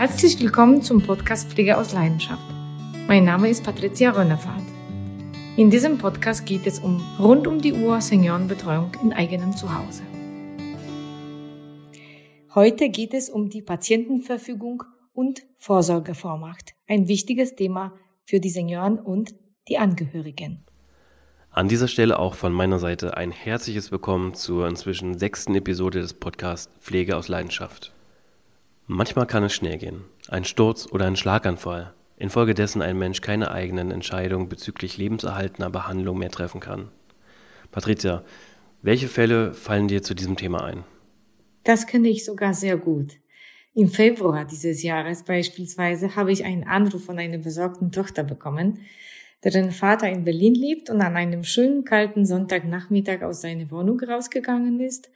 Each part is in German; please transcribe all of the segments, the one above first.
Herzlich willkommen zum Podcast Pflege aus Leidenschaft. Mein Name ist Patricia Rönnefahrt. In diesem Podcast geht es um rund um die Uhr Seniorenbetreuung in eigenem Zuhause. Heute geht es um die Patientenverfügung und Vorsorgevormacht, ein wichtiges Thema für die Senioren und die Angehörigen. An dieser Stelle auch von meiner Seite ein herzliches Willkommen zur inzwischen sechsten Episode des Podcasts Pflege aus Leidenschaft. Manchmal kann es schnell gehen. Ein Sturz oder ein Schlaganfall, infolgedessen ein Mensch keine eigenen Entscheidungen bezüglich lebenserhaltender Behandlung mehr treffen kann. Patricia, welche Fälle fallen dir zu diesem Thema ein? Das kenne ich sogar sehr gut. Im Februar dieses Jahres beispielsweise habe ich einen Anruf von einer besorgten Tochter bekommen, deren Vater in Berlin lebt und an einem schönen kalten Sonntagnachmittag aus seiner Wohnung rausgegangen ist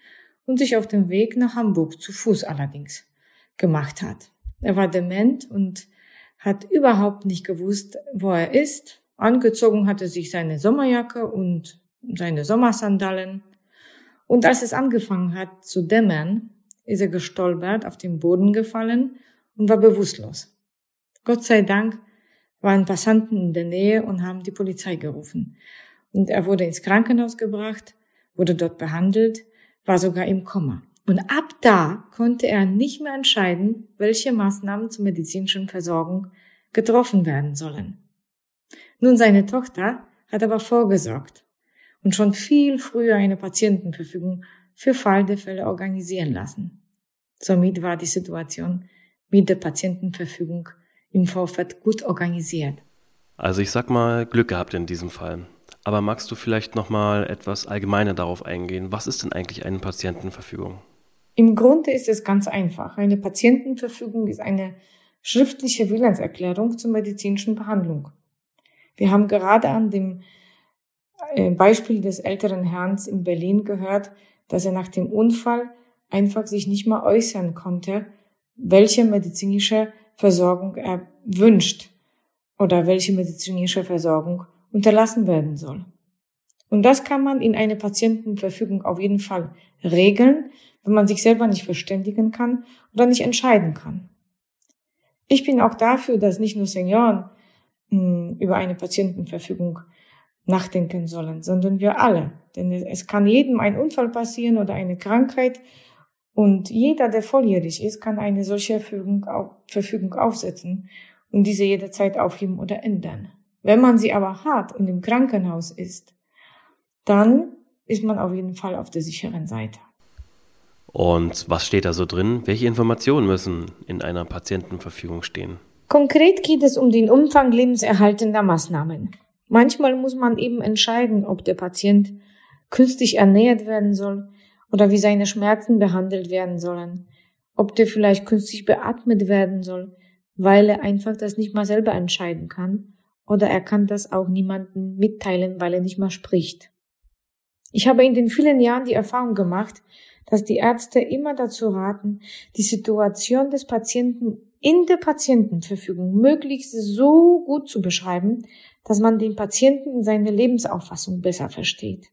und sich auf dem Weg nach Hamburg zu Fuß allerdings gemacht hat. Er war dement und hat überhaupt nicht gewusst, wo er ist. Angezogen hatte sich seine Sommerjacke und seine Sommersandalen. Und als es angefangen hat zu dämmern, ist er gestolpert, auf den Boden gefallen und war bewusstlos. Gott sei Dank waren Passanten in der Nähe und haben die Polizei gerufen. Und er wurde ins Krankenhaus gebracht, wurde dort behandelt, war sogar im Komma. Und ab da konnte er nicht mehr entscheiden, welche Maßnahmen zur medizinischen Versorgung getroffen werden sollen. Nun, seine Tochter hat aber vorgesorgt und schon viel früher eine Patientenverfügung für Fall der Fälle organisieren lassen. Somit war die Situation mit der Patientenverfügung im Vorfeld gut organisiert. Also ich sag mal Glück gehabt in diesem Fall. Aber magst du vielleicht noch mal etwas allgemeiner darauf eingehen? Was ist denn eigentlich eine Patientenverfügung? Im Grunde ist es ganz einfach. Eine Patientenverfügung ist eine schriftliche Willenserklärung zur medizinischen Behandlung. Wir haben gerade an dem äh, Beispiel des älteren Herrn in Berlin gehört, dass er nach dem Unfall einfach sich nicht mehr äußern konnte, welche medizinische Versorgung er wünscht oder welche medizinische Versorgung unterlassen werden soll. Und das kann man in einer Patientenverfügung auf jeden Fall regeln, wenn man sich selber nicht verständigen kann oder nicht entscheiden kann. Ich bin auch dafür, dass nicht nur Senioren hm, über eine Patientenverfügung nachdenken sollen, sondern wir alle. Denn es kann jedem ein Unfall passieren oder eine Krankheit und jeder, der volljährig ist, kann eine solche Verfügung aufsetzen und diese jederzeit aufheben oder ändern. Wenn man sie aber hat und im Krankenhaus ist, dann ist man auf jeden Fall auf der sicheren Seite. Und was steht da so drin? Welche Informationen müssen in einer Patientenverfügung stehen? Konkret geht es um den Umfang lebenserhaltender Maßnahmen. Manchmal muss man eben entscheiden, ob der Patient künstlich ernährt werden soll, oder wie seine Schmerzen behandelt werden sollen, ob der vielleicht künstlich beatmet werden soll, weil er einfach das nicht mal selber entscheiden kann, oder er kann das auch niemandem mitteilen, weil er nicht mal spricht. Ich habe in den vielen Jahren die Erfahrung gemacht, dass die Ärzte immer dazu raten, die Situation des Patienten in der Patientenverfügung möglichst so gut zu beschreiben, dass man den Patienten in seiner Lebensauffassung besser versteht.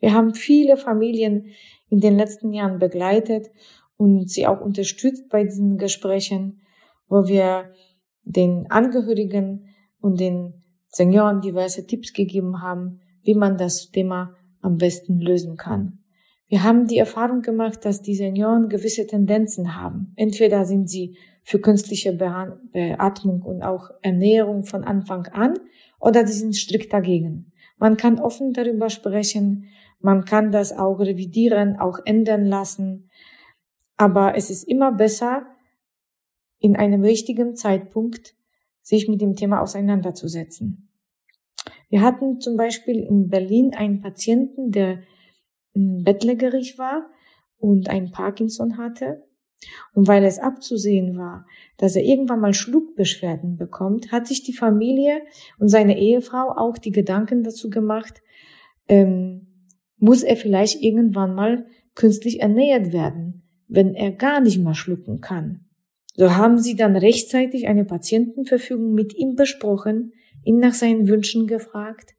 Wir haben viele Familien in den letzten Jahren begleitet und sie auch unterstützt bei diesen Gesprächen, wo wir den Angehörigen und den Senioren diverse Tipps gegeben haben, wie man das Thema am besten lösen kann. Wir haben die Erfahrung gemacht, dass die Senioren gewisse Tendenzen haben. Entweder sind sie für künstliche Beatmung und auch Ernährung von Anfang an oder sie sind strikt dagegen. Man kann offen darüber sprechen, man kann das auch revidieren, auch ändern lassen. Aber es ist immer besser, in einem richtigen Zeitpunkt sich mit dem Thema auseinanderzusetzen. Wir hatten zum Beispiel in Berlin einen Patienten, der bettlägerig war und ein Parkinson hatte. Und weil es abzusehen war, dass er irgendwann mal Schluckbeschwerden bekommt, hat sich die Familie und seine Ehefrau auch die Gedanken dazu gemacht, ähm, muss er vielleicht irgendwann mal künstlich ernährt werden, wenn er gar nicht mehr schlucken kann. So haben sie dann rechtzeitig eine Patientenverfügung mit ihm besprochen, ihn nach seinen Wünschen gefragt.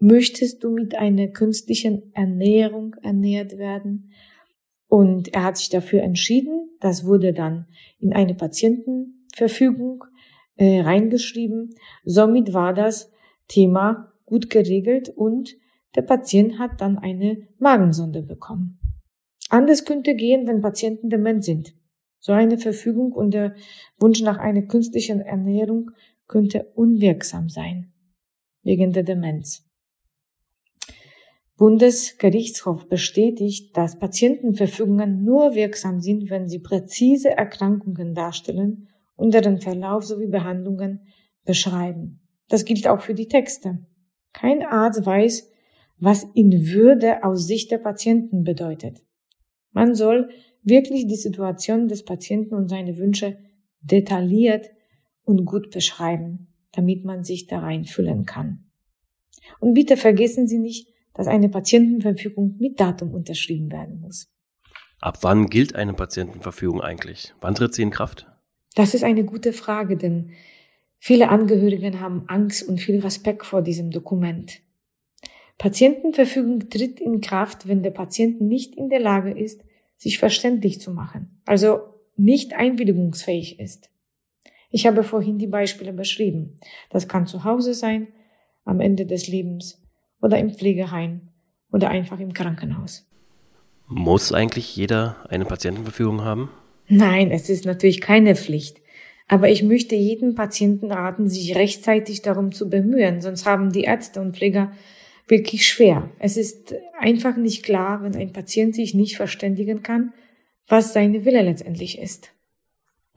Möchtest du mit einer künstlichen Ernährung ernährt werden? Und er hat sich dafür entschieden, das wurde dann in eine Patientenverfügung äh, reingeschrieben. Somit war das Thema gut geregelt und der Patient hat dann eine Magensonde bekommen. Anders könnte gehen, wenn Patienten dement sind. So eine Verfügung und der Wunsch nach einer künstlichen Ernährung könnte unwirksam sein, wegen der Demenz. Bundesgerichtshof bestätigt, dass Patientenverfügungen nur wirksam sind, wenn sie präzise Erkrankungen darstellen und deren Verlauf sowie Behandlungen beschreiben. Das gilt auch für die Texte. Kein Arzt weiß, was in Würde aus Sicht der Patienten bedeutet. Man soll wirklich die Situation des Patienten und seine Wünsche detailliert und gut beschreiben, damit man sich da reinfühlen kann. Und bitte vergessen Sie nicht, dass eine Patientenverfügung mit Datum unterschrieben werden muss. Ab wann gilt eine Patientenverfügung eigentlich? Wann tritt sie in Kraft? Das ist eine gute Frage, denn viele Angehörigen haben Angst und viel Respekt vor diesem Dokument. Patientenverfügung tritt in Kraft, wenn der Patient nicht in der Lage ist, sich verständlich zu machen, also nicht einwilligungsfähig ist. Ich habe vorhin die Beispiele beschrieben. Das kann zu Hause sein, am Ende des Lebens oder im Pflegeheim oder einfach im Krankenhaus. Muss eigentlich jeder eine Patientenverfügung haben? Nein, es ist natürlich keine Pflicht. Aber ich möchte jeden Patienten raten, sich rechtzeitig darum zu bemühen, sonst haben die Ärzte und Pfleger wirklich schwer. Es ist einfach nicht klar, wenn ein Patient sich nicht verständigen kann, was seine Wille letztendlich ist.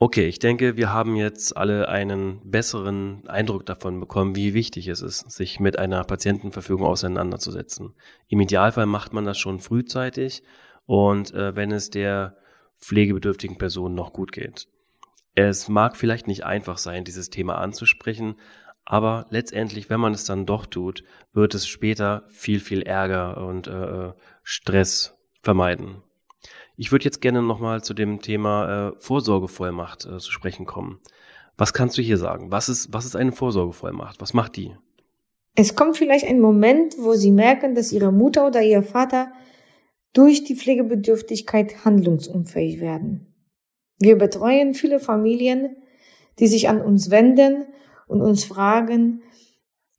Okay, ich denke, wir haben jetzt alle einen besseren Eindruck davon bekommen, wie wichtig es ist, sich mit einer Patientenverfügung auseinanderzusetzen. Im Idealfall macht man das schon frühzeitig und äh, wenn es der pflegebedürftigen Person noch gut geht. Es mag vielleicht nicht einfach sein, dieses Thema anzusprechen, aber letztendlich, wenn man es dann doch tut, wird es später viel, viel Ärger und äh, äh Stress vermeiden. Ich würde jetzt gerne nochmal zu dem Thema äh, Vorsorgevollmacht äh, zu sprechen kommen. Was kannst du hier sagen? Was ist, was ist eine Vorsorgevollmacht? Was macht die? Es kommt vielleicht ein Moment, wo Sie merken, dass Ihre Mutter oder Ihr Vater durch die Pflegebedürftigkeit handlungsunfähig werden. Wir betreuen viele Familien, die sich an uns wenden und uns fragen,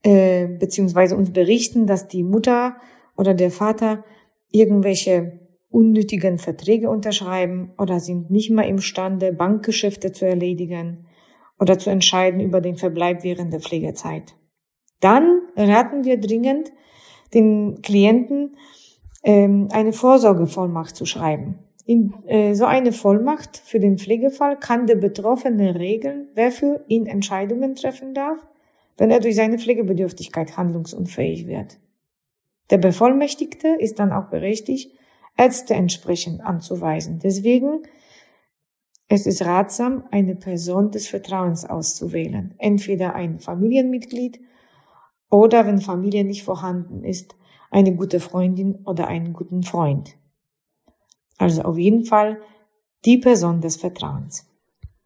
äh, beziehungsweise uns berichten, dass die Mutter oder der Vater irgendwelche unnötigen Verträge unterschreiben oder sind nicht mehr imstande, Bankgeschäfte zu erledigen oder zu entscheiden über den Verbleib während der Pflegezeit. Dann raten wir dringend den Klienten, ähm, eine Vorsorgevollmacht zu schreiben. In äh, so eine Vollmacht für den Pflegefall kann der Betroffene regeln, wer für ihn Entscheidungen treffen darf, wenn er durch seine Pflegebedürftigkeit handlungsunfähig wird. Der Bevollmächtigte ist dann auch berechtigt, Ärzte entsprechend anzuweisen. Deswegen es ist ratsam, eine Person des Vertrauens auszuwählen, entweder ein Familienmitglied oder, wenn Familie nicht vorhanden ist, eine gute Freundin oder einen guten Freund. Also auf jeden Fall die Person des Vertrauens.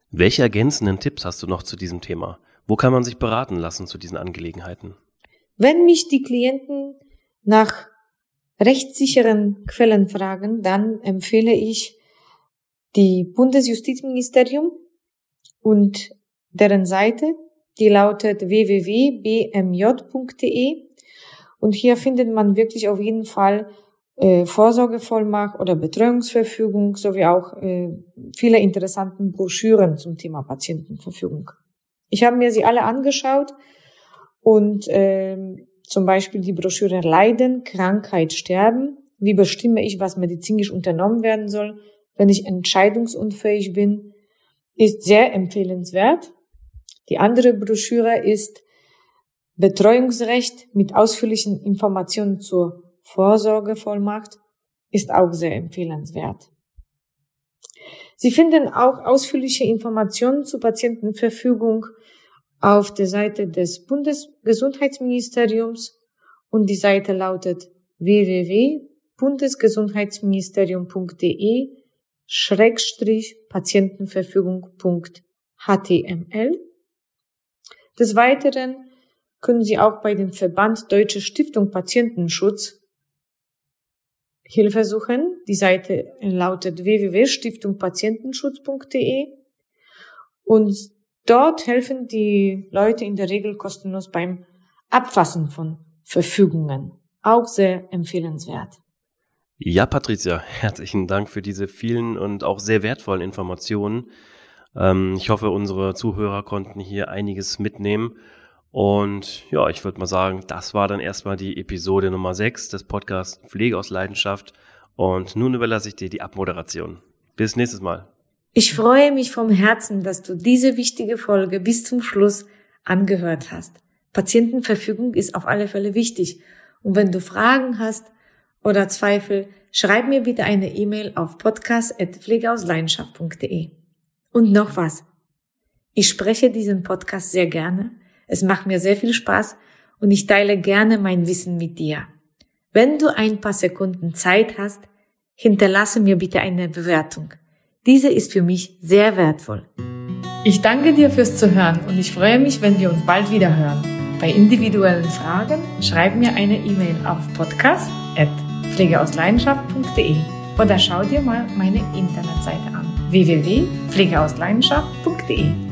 Welche ergänzenden Tipps hast du noch zu diesem Thema? Wo kann man sich beraten lassen zu diesen Angelegenheiten? Wenn mich die Klienten nach rechtssicheren Quellen fragen, dann empfehle ich die Bundesjustizministerium und deren Seite, die lautet www.bmj.de und hier findet man wirklich auf jeden Fall äh, Vorsorgevollmacht oder Betreuungsverfügung sowie auch äh, viele interessanten Broschüren zum Thema Patientenverfügung. Ich habe mir sie alle angeschaut und äh, zum Beispiel die Broschüre Leiden, Krankheit, Sterben. Wie bestimme ich, was medizinisch unternommen werden soll, wenn ich entscheidungsunfähig bin, ist sehr empfehlenswert. Die andere Broschüre ist Betreuungsrecht mit ausführlichen Informationen zur Vorsorgevollmacht ist auch sehr empfehlenswert. Sie finden auch ausführliche Informationen zur Patientenverfügung auf der Seite des Bundesgesundheitsministeriums und die Seite lautet www.bundesgesundheitsministerium.de Schrägstrich Patientenverfügung.html. Des Weiteren können Sie auch bei dem Verband Deutsche Stiftung Patientenschutz Hilfe suchen. Die Seite lautet www.stiftungpatientenschutz.de und dort helfen die Leute in der Regel kostenlos beim Abfassen von Verfügungen. Auch sehr empfehlenswert. Ja, Patricia, herzlichen Dank für diese vielen und auch sehr wertvollen Informationen. Ähm, ich hoffe, unsere Zuhörer konnten hier einiges mitnehmen. Und ja, ich würde mal sagen, das war dann erstmal die Episode Nummer 6 des Podcasts Pflege aus Leidenschaft. Und nun überlasse ich dir die Abmoderation. Bis nächstes Mal. Ich freue mich vom Herzen, dass du diese wichtige Folge bis zum Schluss angehört hast. Patientenverfügung ist auf alle Fälle wichtig. Und wenn du Fragen hast oder Zweifel, schreib mir bitte eine E-Mail auf podcast.pflegeausleidenschaft.de. Und noch was. Ich spreche diesen Podcast sehr gerne. Es macht mir sehr viel Spaß und ich teile gerne mein Wissen mit dir. Wenn du ein paar Sekunden Zeit hast, hinterlasse mir bitte eine Bewertung. Diese ist für mich sehr wertvoll. Ich danke dir fürs Zuhören und ich freue mich, wenn wir uns bald wieder hören. Bei individuellen Fragen schreib mir eine E-Mail auf podcast.pflegeausleidenschaft.de oder schau dir mal meine Internetseite an www.pflegeausleidenschaft.de.